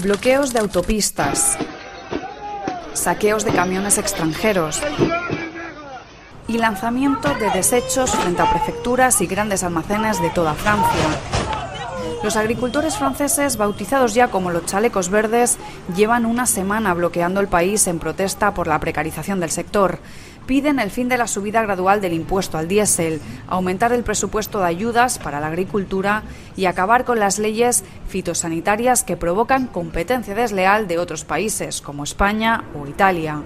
bloqueos de autopistas, saqueos de camiones extranjeros y lanzamiento de desechos frente a prefecturas y grandes almacenes de toda Francia. Los agricultores franceses, bautizados ya como los chalecos verdes, llevan una semana bloqueando el país en protesta por la precarización del sector. Piden el fin de la subida gradual del impuesto al diésel, aumentar el presupuesto de ayudas para la agricultura y acabar con las leyes fitosanitarias que provocan competencia desleal de otros países como España o Italia.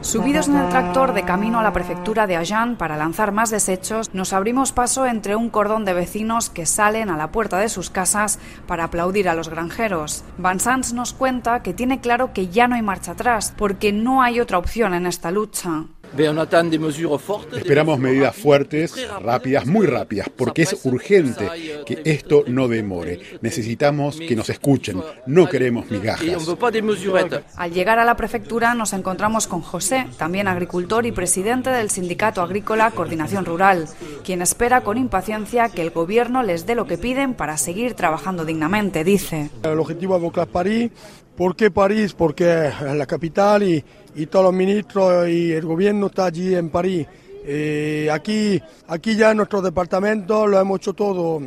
Subidos en el tractor de camino a la prefectura de Agen para lanzar más desechos, nos abrimos paso entre un cordón de vecinos que salen a la puerta de sus casas para aplaudir a los granjeros. Van Sanz nos cuenta que tiene claro que ya no hay marcha atrás, porque no hay otra opción en esta lucha. Esperamos medidas fuertes, rápidas, muy rápidas, porque es urgente que esto no demore. Necesitamos que nos escuchen, no queremos migajas. Al llegar a la prefectura nos encontramos con José, también agricultor y presidente del sindicato agrícola Coordinación Rural, quien espera con impaciencia que el gobierno les dé lo que piden para seguir trabajando dignamente, dice. El objetivo es París. ¿Por qué París? Porque es la capital y, y todos los ministros y el gobierno está allí en París. Eh, aquí, aquí ya en nuestro departamento lo hemos hecho todo.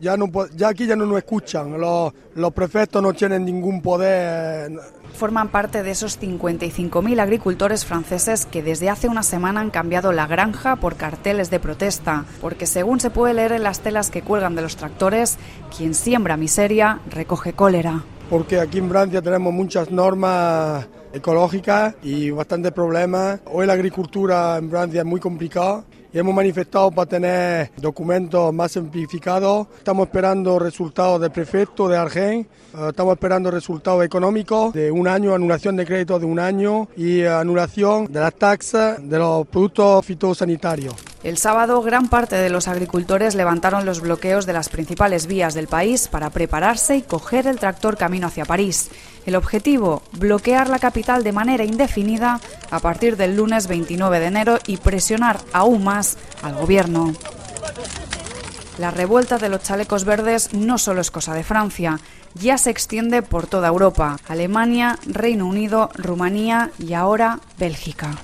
Ya, no, ya aquí ya no nos escuchan, los, los prefectos no tienen ningún poder. Forman parte de esos 55.000 agricultores franceses que desde hace una semana han cambiado la granja por carteles de protesta, porque según se puede leer en las telas que cuelgan de los tractores, quien siembra miseria recoge cólera porque aquí en Francia tenemos muchas normas ecológicas y bastantes problemas. Hoy la agricultura en Francia es muy complicada y hemos manifestado para tener documentos más simplificados. Estamos esperando resultados del prefecto de Argen, eh, estamos esperando resultados económicos de un año, anulación de créditos de un año y anulación de las taxas de los productos fitosanitarios. El sábado, gran parte de los agricultores levantaron los bloqueos de las principales vías del país para prepararse y coger el tractor camino hacia París. El objetivo, bloquear la capital de manera indefinida a partir del lunes 29 de enero y presionar aún más al gobierno. La revuelta de los chalecos verdes no solo es cosa de Francia, ya se extiende por toda Europa, Alemania, Reino Unido, Rumanía y ahora Bélgica.